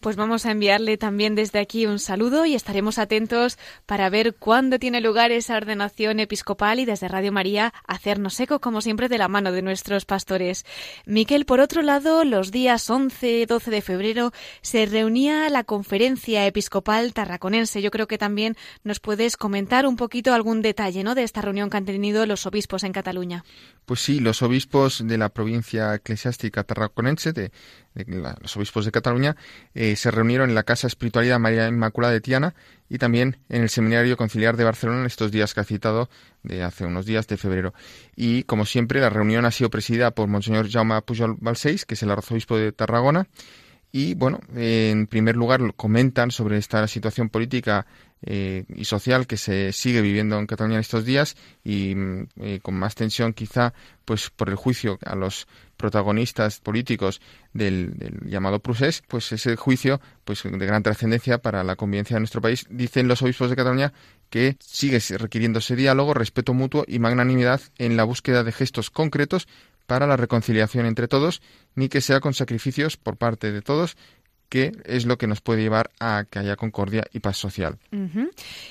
A: Pues vamos a enviarle también desde aquí un saludo y estaremos atentos para ver cuándo tiene lugar esa ordenación episcopal y desde Radio María hacernos eco, como siempre, de la mano de nuestros pastores. Miquel, por otro lado, los días 11 12 de febrero se reunía la conferencia episcopal tarraconense. Yo creo que también nos puedes comentar un poquito algún detalle ¿no? de esta reunión que han tenido los obispos en Cataluña.
D: Pues sí, los obispos de la provincia eclesiástica tarraconense, de, los obispos de Cataluña, eh, se reunieron en la Casa Espiritualidad María Inmaculada de Tiana y también en el Seminario Conciliar de Barcelona en estos días que ha citado, de hace unos días de febrero. Y, como siempre, la reunión ha sido presidida por Monseñor Jaume Pujol Balseis, que es el arzobispo de Tarragona, y bueno, eh, en primer lugar comentan sobre esta situación política eh, y social que se sigue viviendo en Cataluña en estos días y eh, con más tensión quizá pues por el juicio a los protagonistas políticos del, del llamado procés, pues ese juicio pues de gran trascendencia para la convivencia de nuestro país. Dicen los obispos de Cataluña que sigue requiriéndose diálogo, respeto mutuo y magnanimidad en la búsqueda de gestos concretos para la reconciliación entre todos, ni que sea con sacrificios por parte de todos, que es lo que nos puede llevar a que haya concordia y paz social.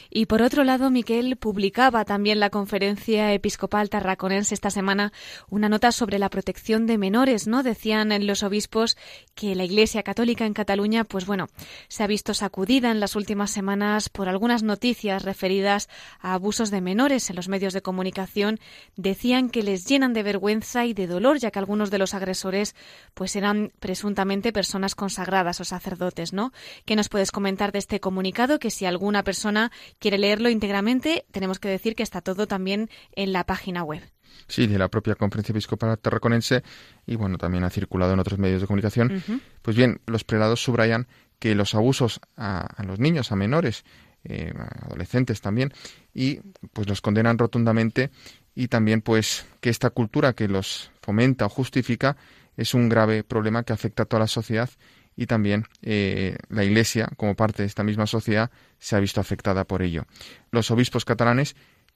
A: Y por otro lado, Miquel publicaba también la conferencia episcopal tarraconense esta semana una nota sobre la protección de menores, ¿no? Decían los obispos que la Iglesia Católica en Cataluña, pues bueno, se ha visto sacudida en las últimas semanas por algunas noticias referidas a abusos de menores en los medios de comunicación. Decían que les llenan de vergüenza y de dolor, ya que algunos de los agresores pues eran presuntamente personas consagradas, nuestros sacerdotes, ¿no? ¿Qué nos puedes comentar de este comunicado? Que si alguna persona quiere leerlo íntegramente, tenemos que decir que está todo también en la página web.
D: Sí, de la propia Conferencia Episcopal Tarraconense y bueno, también ha circulado en otros medios de comunicación. Pues bien, los prelados subrayan que los abusos a, los niños, a menores, eh, a adolescentes también, y pues los condenan rotundamente y también pues que esta cultura que los fomenta o justifica es un grave problema que afecta a toda la sociedad y también eh, la Iglesia, como parte de esta misma sociedad, se ha visto afectada por ello. Los obispos catalanes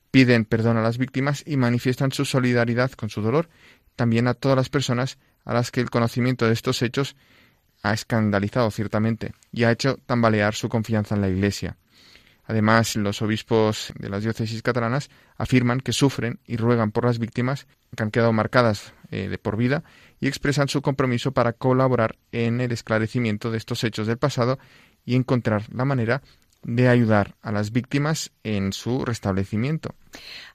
D: piden perdón a las víctimas y manifiestan su solidaridad con su dolor, también a todas las personas a las que el conocimiento de estos hechos ha escandalizado ciertamente y ha hecho tambalear su confianza en la Iglesia. Además, los obispos de las diócesis catalanas afirman que sufren y ruegan por las víctimas que han quedado marcadas eh, de por vida y expresan su compromiso para colaborar en el esclarecimiento de estos hechos del pasado y encontrar la manera de ayudar a las víctimas en su restablecimiento.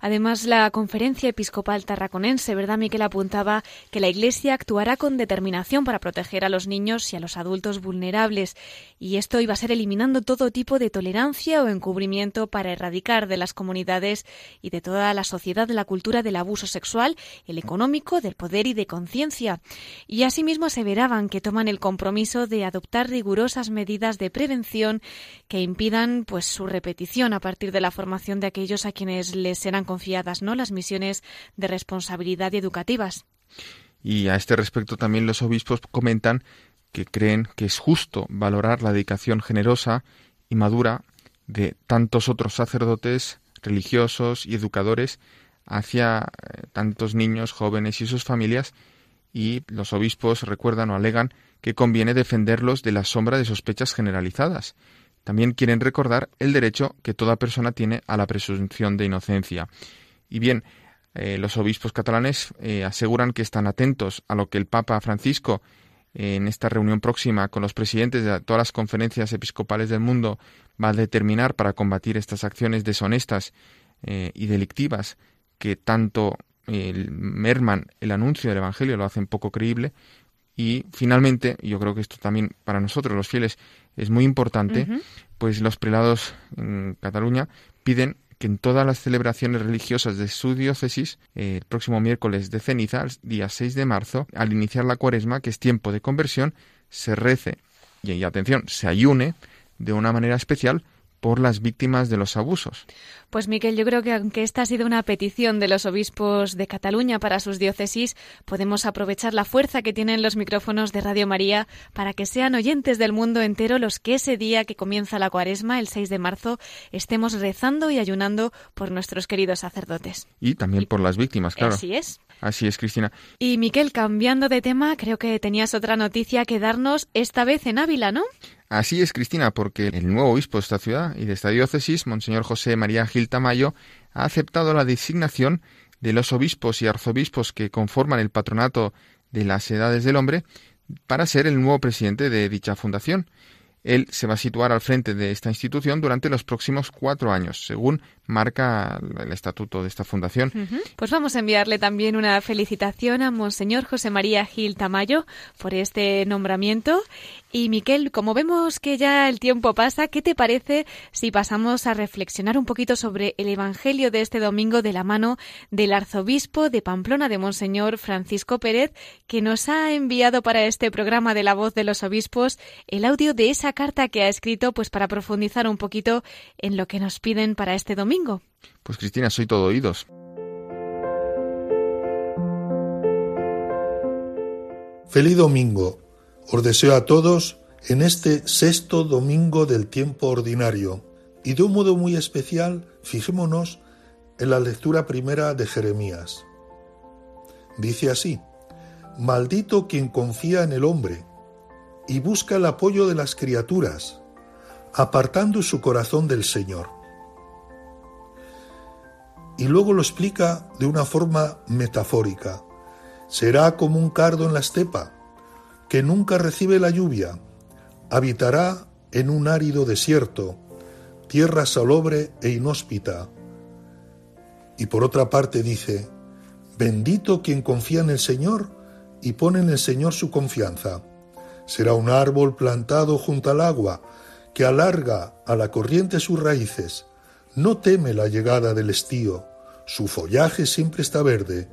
A: Además, la conferencia episcopal tarraconense, ¿verdad, Miquel? Apuntaba que la Iglesia actuará con determinación para proteger a los niños y a los adultos vulnerables, y esto iba a ser eliminando todo tipo de tolerancia o encubrimiento para erradicar de las comunidades y de toda la sociedad la cultura del abuso sexual, el económico, del poder y de conciencia. Y asimismo aseveraban que toman el compromiso de adoptar rigurosas medidas de prevención que impidan pues su repetición a partir de la formación de aquellos a quienes serán confiadas ¿no? las misiones de responsabilidad y educativas.
D: Y a este respecto también los obispos comentan que creen que es justo valorar la dedicación generosa y madura de tantos otros sacerdotes, religiosos y educadores hacia eh, tantos niños, jóvenes y sus familias, y los obispos recuerdan o alegan que conviene defenderlos de la sombra de sospechas generalizadas también quieren recordar el derecho que toda persona tiene a la presunción de inocencia. Y bien, eh, los obispos catalanes eh, aseguran que están atentos a lo que el Papa Francisco eh, en esta reunión próxima con los presidentes de todas las conferencias episcopales del mundo va a determinar para combatir estas acciones deshonestas y delictivas que tanto merman el anuncio del Evangelio, lo hacen poco creíble, y finalmente, yo creo que esto también para nosotros los fieles es muy importante, pues los prelados en Cataluña piden que en todas las celebraciones religiosas de su diócesis, el próximo miércoles de ceniza, día 6 de marzo, al iniciar la cuaresma, que es tiempo de conversión, se rece y, y atención, se ayune de una manera especial por las víctimas de los abusos.
A: Pues Miquel, yo creo que aunque esta ha sido una petición de los obispos de Cataluña para sus diócesis, podemos aprovechar la fuerza que tienen los micrófonos de Radio María para que sean oyentes del mundo entero los que ese día que comienza la cuaresma, el 6 de marzo, estemos rezando y ayunando por nuestros queridos sacerdotes.
D: Y también por las víctimas, claro.
A: Así es.
D: Así es, Cristina.
A: Y Miquel, cambiando de tema, creo que tenías otra noticia que darnos esta vez en Ávila, ¿no?
D: Así es, Cristina, porque el nuevo obispo de esta ciudad y de esta diócesis, Monseñor José María Gil Tamayo, ha aceptado la designación de los obispos y arzobispos que conforman el patronato de las edades del hombre para ser el nuevo presidente de dicha fundación. Él se va a situar al frente de esta institución durante los próximos cuatro años, según marca el estatuto de esta fundación.
A: Pues vamos a enviarle también una felicitación a Monseñor José María Gil Tamayo por este nombramiento. Y Miquel, como vemos que ya el tiempo pasa, ¿qué te parece si pasamos a reflexionar un poquito sobre el Evangelio de este domingo de la mano del arzobispo de Pamplona de Monseñor Francisco Pérez, que nos ha enviado para este programa de la voz de los obispos el audio de esa carta que ha escrito pues para profundizar un poquito en lo que nos piden para este domingo.
D: Pues Cristina, soy todo oídos.
E: Feliz domingo. Os deseo a todos en este sexto domingo del tiempo ordinario y de un modo muy especial fijémonos en la lectura primera de Jeremías. Dice así, Maldito quien confía en el hombre y busca el apoyo de las criaturas, apartando su corazón del Señor. Y luego lo explica de una forma metafórica. Será como un cardo en la estepa, que nunca recibe la lluvia, habitará en un árido desierto, tierra salobre e inhóspita. Y por otra parte dice, bendito quien confía en el Señor y pone en el Señor su confianza Será un árbol plantado junto al agua, que alarga a la corriente sus raíces. No teme la llegada del estío, su follaje siempre está verde.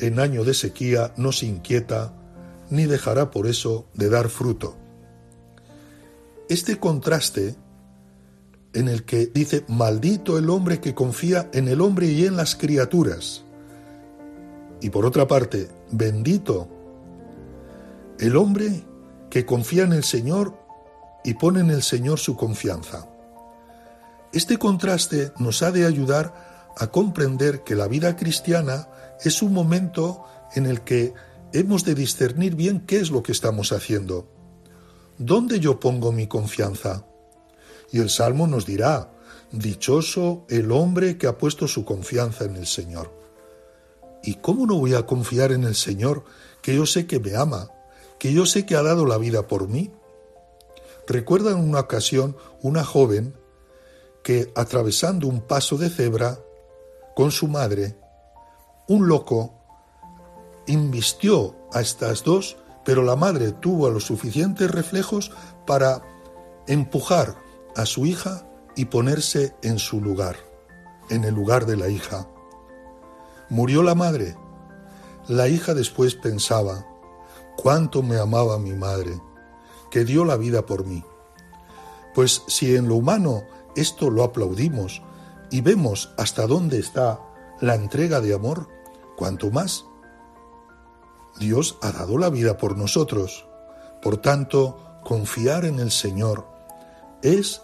E: En año de sequía no se inquieta, ni dejará por eso de dar fruto. Este contraste en el que dice, maldito el hombre que confía en el hombre y en las criaturas. Y por otra parte, bendito el hombre que confía en el Señor y pone en el Señor su confianza. Este contraste nos ha de ayudar a comprender que la vida cristiana es un momento en el que hemos de discernir bien qué es lo que estamos haciendo. ¿Dónde yo pongo mi confianza? Y el Salmo nos dirá, Dichoso el hombre que ha puesto su confianza en el Señor. ¿Y cómo no voy a confiar en el Señor, que yo sé que me ama, que yo sé que ha dado la vida por mí? Recuerda en una ocasión una joven que, atravesando un paso de cebra con su madre, un loco invistió a estas dos, pero la madre tuvo los suficientes reflejos para empujar a su hija y ponerse en su lugar, en el lugar de la hija. Murió la madre. La hija después pensaba, cuánto me amaba mi madre, que dio la vida por mí. Pues si en lo humano esto lo aplaudimos y vemos hasta dónde está la entrega de amor, cuanto más Dios ha dado la vida por nosotros. Por tanto, confiar en el Señor es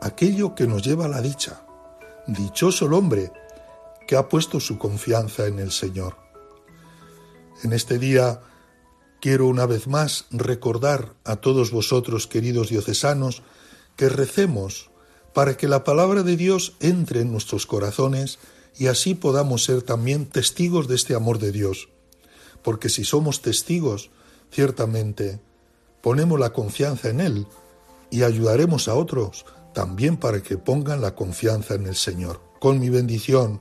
E: aquello que nos lleva a la dicha. Dichoso el hombre que ha puesto su confianza en el Señor. En este día quiero una vez más recordar a todos vosotros, queridos diocesanos, que recemos para que la palabra de Dios entre en nuestros corazones y así podamos ser también testigos de este amor de Dios. Porque si somos testigos, ciertamente ponemos la confianza en Él y ayudaremos a otros también para que pongan la confianza en el Señor. Con mi bendición,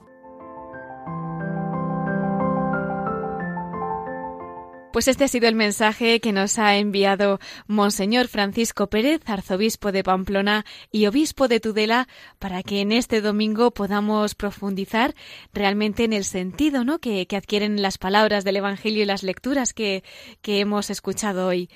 A: Pues este ha sido el mensaje que nos ha enviado Monseñor Francisco Pérez, arzobispo de Pamplona y obispo de Tudela, para que en este domingo podamos profundizar realmente en el sentido ¿no? que, adquieren las palabras del Evangelio y las lecturas que hemos escuchado hoy.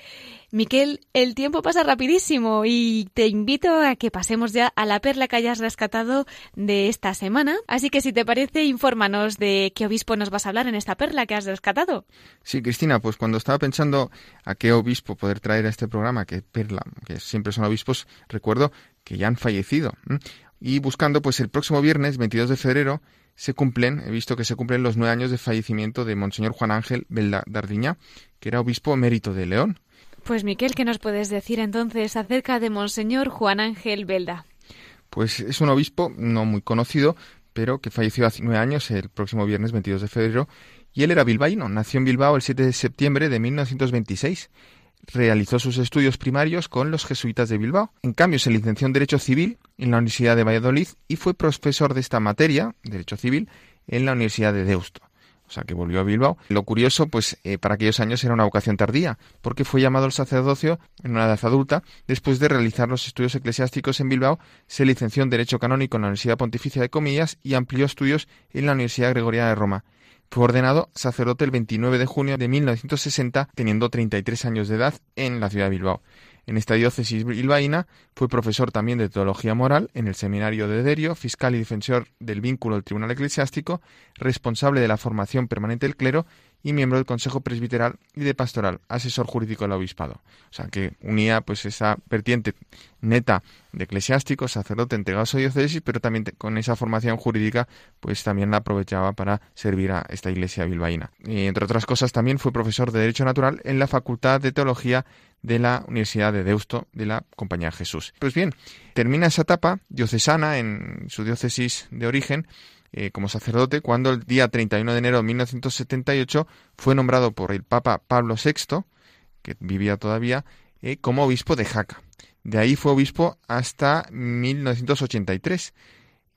A: Miquel, el tiempo pasa rapidísimo y te invito a que pasemos ya a la perla que hayas rescatado de esta semana. Así que si te parece, infórmanos de qué obispo nos vas a hablar en esta perla que has rescatado.
D: Sí, Cristina, pues cuando estaba pensando a qué obispo poder traer a este programa, que perla, que siempre son obispos, recuerdo que ya han fallecido. Y buscando, pues el próximo viernes, 22 de febrero, se cumplen, he visto que se cumplen los nueve años de fallecimiento de Monseñor Juan Ángel Belda Dardiña, que era obispo emérito de León.
A: Pues Miquel, ¿qué nos puedes decir entonces acerca de Monseñor Juan Ángel Belda?
D: Pues es un obispo no muy conocido, pero que falleció hace nueve años, el próximo viernes 22 de febrero, y él era bilbaíno, nació en Bilbao el 7 de septiembre de 1926. Realizó sus estudios primarios con los jesuitas de Bilbao. En cambio, se licenció en Derecho Civil en la Universidad de Valladolid y fue profesor de esta materia, Derecho Civil, en la Universidad de Deusto o sea que volvió a Bilbao. Lo curioso, pues eh, para aquellos años era una vocación tardía, porque fue llamado al sacerdocio en una edad adulta, después de realizar los estudios eclesiásticos en Bilbao, se licenció en Derecho Canónico en la Universidad Pontificia de Comillas y amplió estudios en la Universidad Gregoriana de Roma. Fue ordenado sacerdote el 29 de junio de 1960, teniendo 33 años de edad en la ciudad de Bilbao. En esta diócesis bilbaína fue profesor también de teología moral en el seminario de Derio, fiscal y defensor del vínculo del Tribunal Eclesiástico, responsable de la formación permanente del clero y miembro del Consejo Presbiteral y de Pastoral, asesor jurídico del obispado. O sea, que unía pues esa vertiente neta de eclesiástico, sacerdote entregado a su diócesis, pero también con esa formación jurídica, pues también la aprovechaba para servir a esta iglesia bilbaína. Y entre otras cosas, también fue profesor de Derecho Natural en la Facultad de Teología de la Universidad de Deusto de la Compañía de Jesús. Pues bien, termina esa etapa diocesana en su diócesis de origen eh, como sacerdote cuando el día 31 de enero de 1978 fue nombrado por el Papa Pablo VI, que vivía todavía, eh, como obispo de Jaca. De ahí fue obispo hasta 1983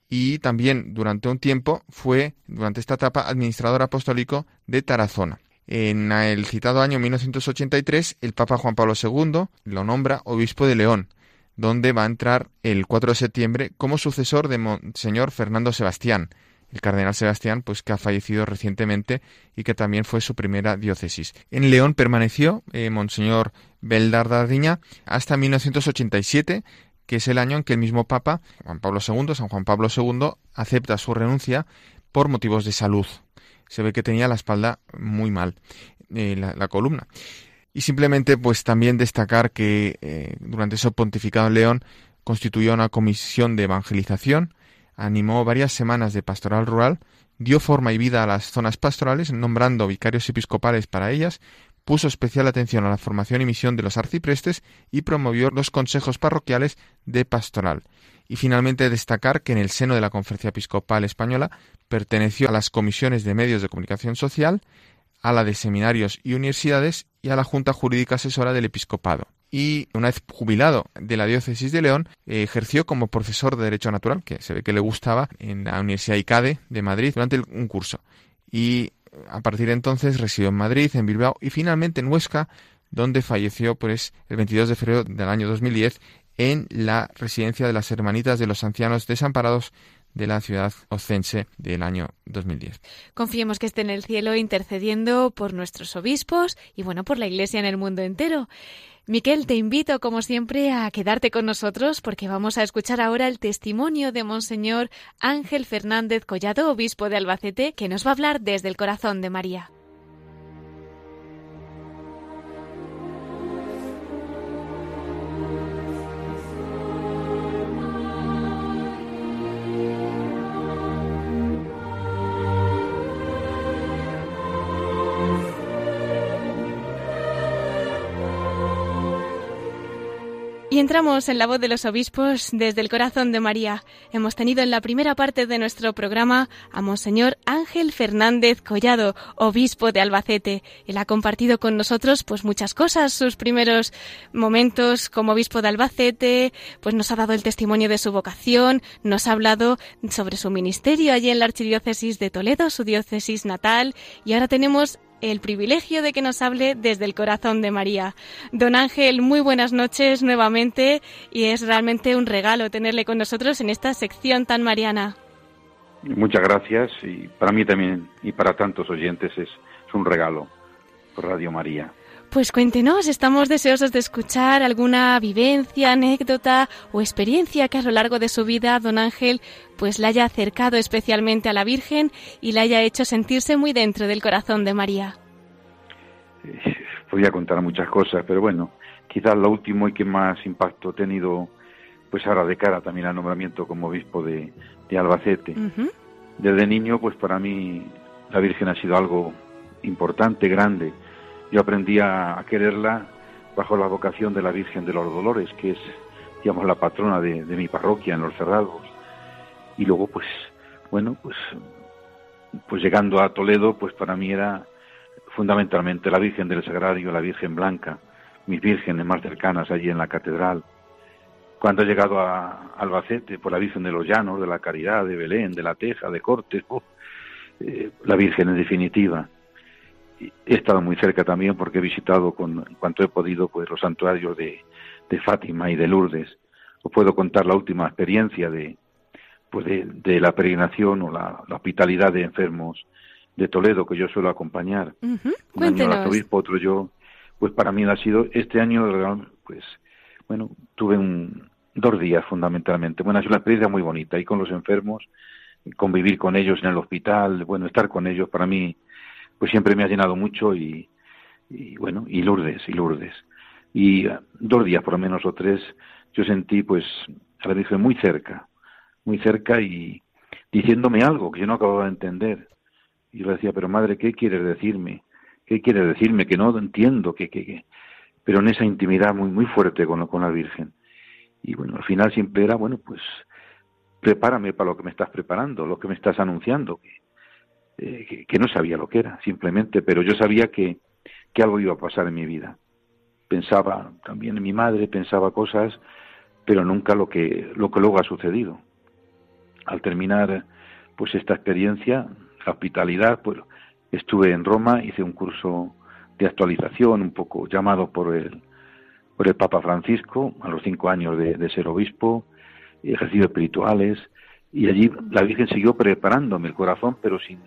D: y también durante un tiempo fue, durante esta etapa, administrador apostólico de Tarazona. En el citado año 1983, el Papa Juan Pablo II lo nombra obispo de León, donde va a entrar el 4 de septiembre como sucesor de Monseñor Fernando Sebastián, el cardenal Sebastián, pues que ha fallecido recientemente y que también fue su primera diócesis. En León permaneció eh, Monseñor Beldardardiña hasta 1987, que es el año en que el mismo Papa, Juan Pablo II, San Juan Pablo II, acepta su renuncia por motivos de salud. Se ve que tenía la espalda muy mal, eh, la, columna. Y simplemente, pues también destacar que eh, durante su pontificado en León constituyó una comisión de evangelización, animó varias semanas de pastoral rural, dio forma y vida a las zonas pastorales, nombrando vicarios episcopales para ellas, puso especial atención a la formación y misión de los arciprestes y promovió los consejos parroquiales de pastoral. Y finalmente destacar que en el seno de la Conferencia Episcopal Española perteneció a las comisiones de medios de comunicación social, a la de seminarios y universidades y a la Junta Jurídica Asesora del Episcopado y una vez jubilado de la diócesis de León, ejerció como profesor de Derecho Natural, que se ve que le gustaba, en la Universidad ICADE de Madrid durante un curso. Y a partir de entonces residió en Madrid, en Bilbao y finalmente en Huesca, donde falleció pues, el 22 de febrero del año 2010 en la residencia de las Hermanitas de los Ancianos Desamparados de la ciudad ocense del año 2010.
A: Confiemos que esté en el cielo intercediendo por nuestros obispos y bueno, por la Iglesia en el mundo entero. Miquel, te invito, como siempre, a quedarte con nosotros porque vamos a escuchar ahora el testimonio de Monseñor Ángel Fernández Collado, obispo de Albacete, que nos va a hablar desde el corazón de María. Y entramos en la voz de los obispos desde el corazón de María. Hemos tenido en la primera parte de nuestro programa a Monseñor Ángel Fernández Collado, obispo de Albacete. Él ha compartido con nosotros pues muchas cosas, sus primeros momentos como obispo de Albacete, pues nos ha dado el testimonio de su vocación, nos ha hablado sobre su ministerio allí en la Archidiócesis de Toledo, su diócesis natal, y ahora tenemos el privilegio de que nos hable desde el corazón de María. Don Ángel, muy buenas noches nuevamente y es realmente un regalo tenerle con nosotros en esta sección tan mariana.
B: Muchas gracias y para mí también y para tantos oyentes es, un regalo Radio María.
A: Pues cuéntenos, estamos deseosos de escuchar alguna vivencia, anécdota o experiencia que a lo largo de su vida don Ángel pues la haya acercado especialmente a la Virgen y la haya hecho sentirse muy dentro del corazón de María.
B: Podría contar muchas cosas, pero bueno, quizás lo último y que más impacto ha tenido pues ahora de cara también al nombramiento como obispo de, Albacete. Desde niño pues para mí la Virgen ha sido algo importante, grande yo aprendí a, quererla bajo la vocación de la Virgen de los Dolores, que es, digamos, la patrona de, mi parroquia en Los Cerrados. Y luego, pues, bueno, pues, pues llegando a Toledo, pues para mí era fundamentalmente la Virgen del Sagrario, la Virgen Blanca, mis vírgenes más cercanas allí en la catedral. Cuando he llegado a Albacete, por la Virgen de los Llanos, de la Caridad, de Belén, de la Teja, de Cortes, eh, la Virgen en definitiva he estado muy cerca también porque he visitado con en cuanto he podido pues los santuarios de, de Fátima y de Lourdes. Os puedo contar la última experiencia de pues de, la peregrinación o la, hospitalidad de enfermos de Toledo que yo suelo acompañar. Un año el arzobispo, otro yo. Pues para mí ha sido este año pues bueno tuve un dos días fundamentalmente. Bueno ha sido una experiencia muy bonita y con los enfermos convivir con ellos en el hospital, bueno estar con ellos para mí pues siempre me ha llenado mucho y, bueno, y Lourdes, y Lourdes. Y ah, dos días por lo menos o tres yo sentí pues a la Virgen muy cerca, muy cerca y diciéndome algo que yo no acababa de entender. Y yo le decía, pero madre, ¿qué quieres decirme? ¿Qué quieres decirme? Que no entiendo, que, que, pero en esa intimidad muy, muy fuerte con, con la Virgen. Y bueno, al final siempre era, bueno, pues prepárame para lo que me estás preparando, lo que me estás anunciando, eh, que, no sabía lo que era, simplemente, pero yo sabía que, que algo iba a pasar en mi vida. Pensaba también en mi madre, pensaba cosas, pero nunca lo que, lo que luego ha sucedido. Al terminar pues esta experiencia, la hospitalidad, pues estuve en Roma, hice un curso de actualización, un poco llamado por el, por el Papa Francisco, a los cinco años de, ser obispo, ejercicios espirituales, y allí la Virgen siguió preparándome el corazón, pero sin,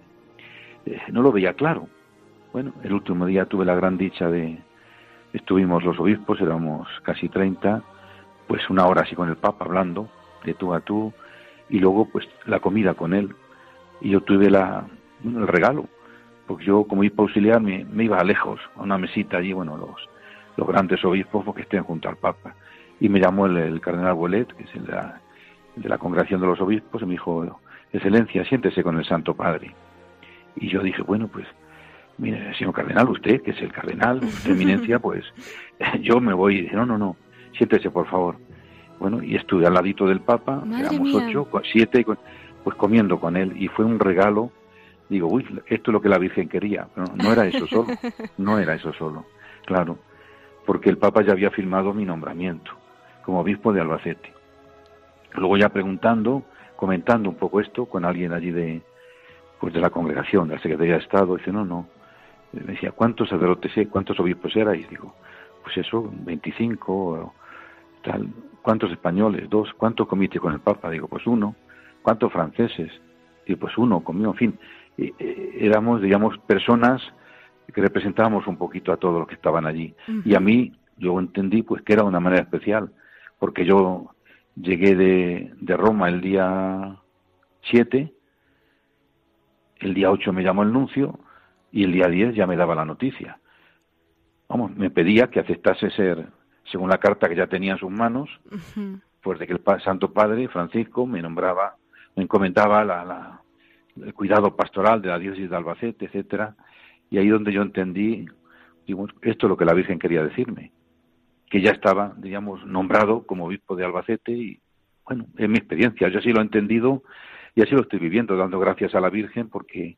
B: eh, no lo veía claro. Bueno, el último día tuve la gran dicha de, estuvimos los obispos, éramos casi 30, pues una hora así con el Papa hablando, de tú a tú, y luego pues la comida con él. Y yo tuve la, el regalo, porque yo como obispo auxiliar me, iba lejos, a una mesita allí, bueno, los, los grandes obispos porque estén junto al Papa. Y me llamó el, cardenal Bolet, que es el de, la, de la congregación de los obispos, y me dijo, Excelencia, siéntese con el Santo Padre. Y yo dije, bueno, pues, mire, señor cardenal, usted, que es el cardenal, usted, eminencia, pues yo me voy y dije, no, no, no, siéntese, por favor. Bueno, y estuve al ladito del Papa, éramos ocho, siete, pues comiendo con él, y fue un regalo digo, uy, esto es lo que la Virgen quería. pero no era eso solo, no era eso solo, claro, porque el Papa ya había firmado mi nombramiento como obispo de Albacete. Luego ya preguntando, comentando un poco esto con alguien allí de, pues de la congregación, de la Secretaría de Estado, dice, no, no, me decía, ¿cuántos sacerdotes, cuántos obispos erais? Digo, pues eso, 25, tal, ¿cuántos españoles? Dos, ¿cuántos comité con el Papa? Digo, pues uno, ¿cuántos franceses? Digo, pues uno, conmigo, en fin, eh, éramos, digamos, personas que representábamos un poquito a todos los que estaban allí. Y a mí, yo entendí pues que era una manera especial, porque yo llegué de, de Roma el día 7, el día 8 me llamó el nuncio y el día 10 ya me daba la noticia. Vamos, me pedía que aceptase ser, según la carta que ya tenía en sus manos, pues de que el Santo Padre Francisco me nombraba, me encomendaba la, la, el cuidado pastoral de la diócesis de Albacete, etcétera, y ahí donde yo entendí, digo, esto es lo que la Virgen quería decirme, que ya estaba, digamos, nombrado como obispo de Albacete y, bueno, es mi experiencia, yo así lo he entendido y así lo estoy viviendo, dando gracias a la Virgen porque,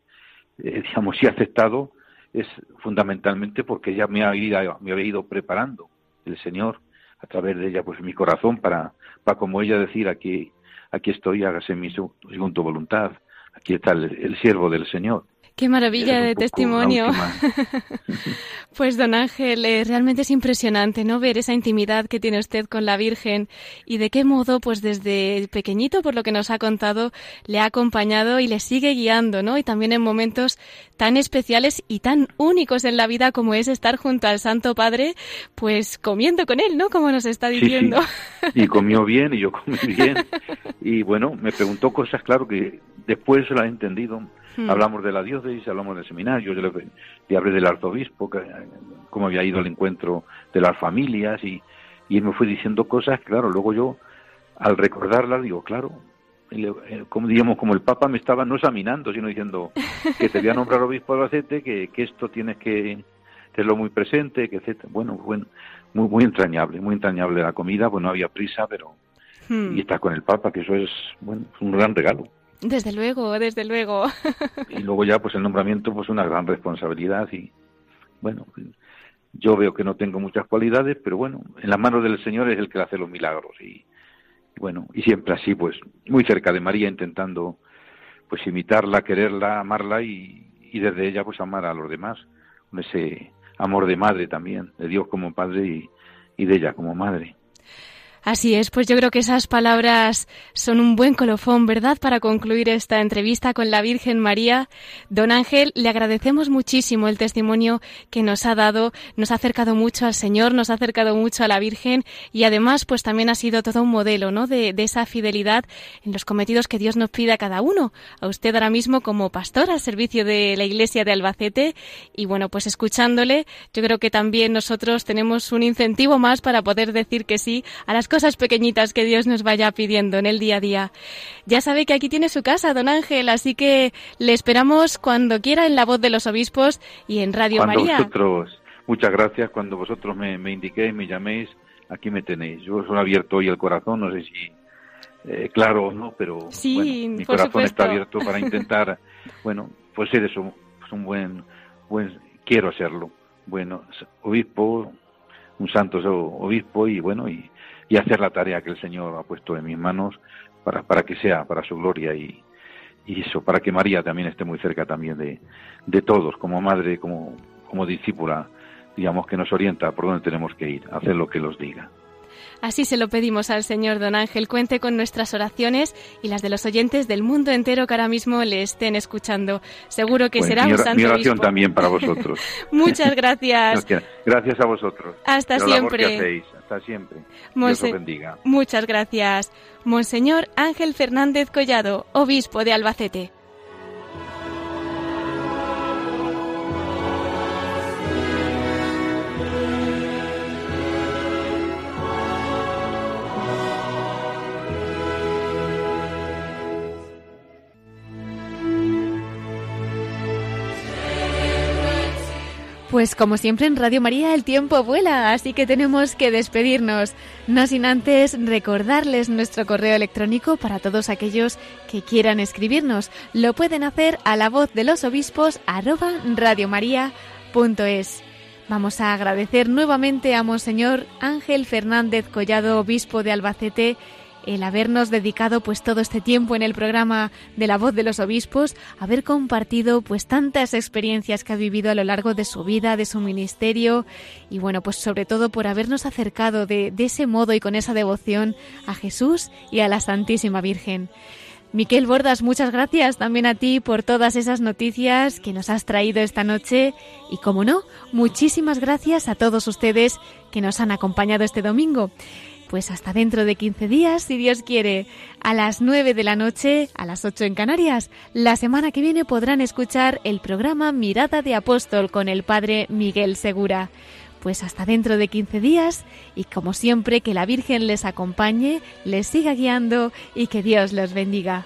B: eh, digamos, si he aceptado es fundamentalmente porque ella me ha ido, me había ido preparando el Señor a través de ella, pues mi corazón para, para como ella decir aquí, aquí estoy, hágase mi según tu voluntad aquí está el, siervo del Señor.
A: Qué maravilla de testimonio. pues don Ángel, eh, realmente es impresionante, ¿no? Ver esa intimidad que tiene usted con la Virgen y de qué modo, pues desde pequeñito, por lo que nos ha contado, le ha acompañado y le sigue guiando, ¿no? Y también en momentos tan especiales y tan únicos en la vida como es estar junto al Santo Padre, pues comiendo con él, ¿no? Como nos está diciendo.
B: Y comió bien y yo comí bien. Y bueno, me preguntó cosas, claro, que después lo ha entendido Hablamos de la diócesis, hablamos del seminario, yo le, hablé del arzobispo, cómo había ido al encuentro de las familias y, y él me fue diciendo cosas, claro, luego yo al recordarlas digo, claro, eh, como digamos como el Papa me estaba no examinando, sino diciendo que te voy a nombrar obispo de Albacete, que, que esto tienes que tenerlo muy presente, que etcétera. Bueno, bueno, muy muy entrañable, muy entrañable la comida, pues no había prisa, pero hmm. y estar con el Papa, que eso es bueno, un gran regalo.
A: Desde luego, desde luego.
B: y luego ya pues el nombramiento pues una gran responsabilidad y bueno, yo veo que no tengo muchas cualidades, pero bueno, en las manos del Señor es el que hace los milagros y, bueno, y siempre así pues muy cerca de María intentando pues imitarla, quererla, amarla y, y desde ella pues amar a los demás, con ese amor de madre también, de Dios como padre y, y de ella como madre.
A: Así es, pues yo creo que esas palabras son un buen colofón, ¿verdad?, para concluir esta entrevista con la Virgen María. Don Ángel, le agradecemos muchísimo el testimonio que nos ha dado, nos ha acercado mucho al Señor, nos ha acercado mucho a la Virgen y además, pues también ha sido todo un modelo, ¿no?, de, esa fidelidad en los cometidos que Dios nos pide a cada uno. A usted ahora mismo como pastor al servicio de la Iglesia de Albacete y bueno, pues escuchándole, yo creo que también nosotros tenemos un incentivo más para poder decir que sí a las cosas cosas pequeñitas que Dios nos vaya pidiendo en el día a día. Ya sabe que aquí tiene su casa, don Ángel, así que le esperamos cuando quiera en la voz de los obispos y en Radio María.
B: Vosotros, muchas gracias. Cuando vosotros me, me indiquéis, me llaméis, aquí me tenéis. Yo os he abierto hoy el corazón, no sé si eh, claro o no, pero mi corazón está abierto para intentar, bueno, pues ser eso, pues un buen, buen, quiero hacerlo. Bueno, obispo, un santo obispo y bueno, y y hacer la tarea que el Señor ha puesto en mis manos para, para que sea para su gloria y, y eso, para que María también esté muy cerca también de, de todos, como madre, como, como discípula, digamos, que nos orienta por dónde tenemos que ir, hacer lo que los diga.
A: Así se lo pedimos al Señor Don Ángel. Cuente con nuestras oraciones y las de los oyentes del mundo entero que ahora mismo le estén escuchando. Seguro que
B: Pues
A: será
B: mi,
A: un santo
B: mi oración
A: obispo.
B: también para vosotros.
A: Muchas gracias.
B: Gracias, gracias a vosotros.
A: Hasta
B: que
A: siempre.
B: Hasta siempre. Dios os bendiga.
A: Muchas gracias. Monseñor Ángel Fernández Collado, obispo de Albacete. Pues como siempre en Radio María el tiempo vuela, así que tenemos que despedirnos. No sin antes recordarles nuestro correo electrónico para todos aquellos que quieran escribirnos. Lo pueden hacer a la voz de los obispos arroba radiomaria.es. Vamos a agradecer nuevamente a Monseñor Ángel Fernández Collado, obispo de Albacete, el habernos dedicado pues todo este tiempo en el programa de la voz de los obispos, haber compartido pues tantas experiencias que ha vivido a lo largo de su vida, de su ministerio y bueno pues sobre todo por habernos acercado de, de ese modo y con esa devoción a Jesús y a la Santísima Virgen. Miquel Bordas, muchas gracias también a ti por todas esas noticias que nos has traído esta noche y, como no, muchísimas gracias a todos ustedes que nos han acompañado este domingo. Pues hasta dentro de 15 días, si Dios quiere, a las 9 de la noche, a las 8 en Canarias. La semana que viene podrán escuchar el programa Mirada de Apóstol con el Padre Miguel Segura. Pues hasta dentro de 15 días y como siempre que la Virgen les acompañe, les siga guiando y que Dios los bendiga.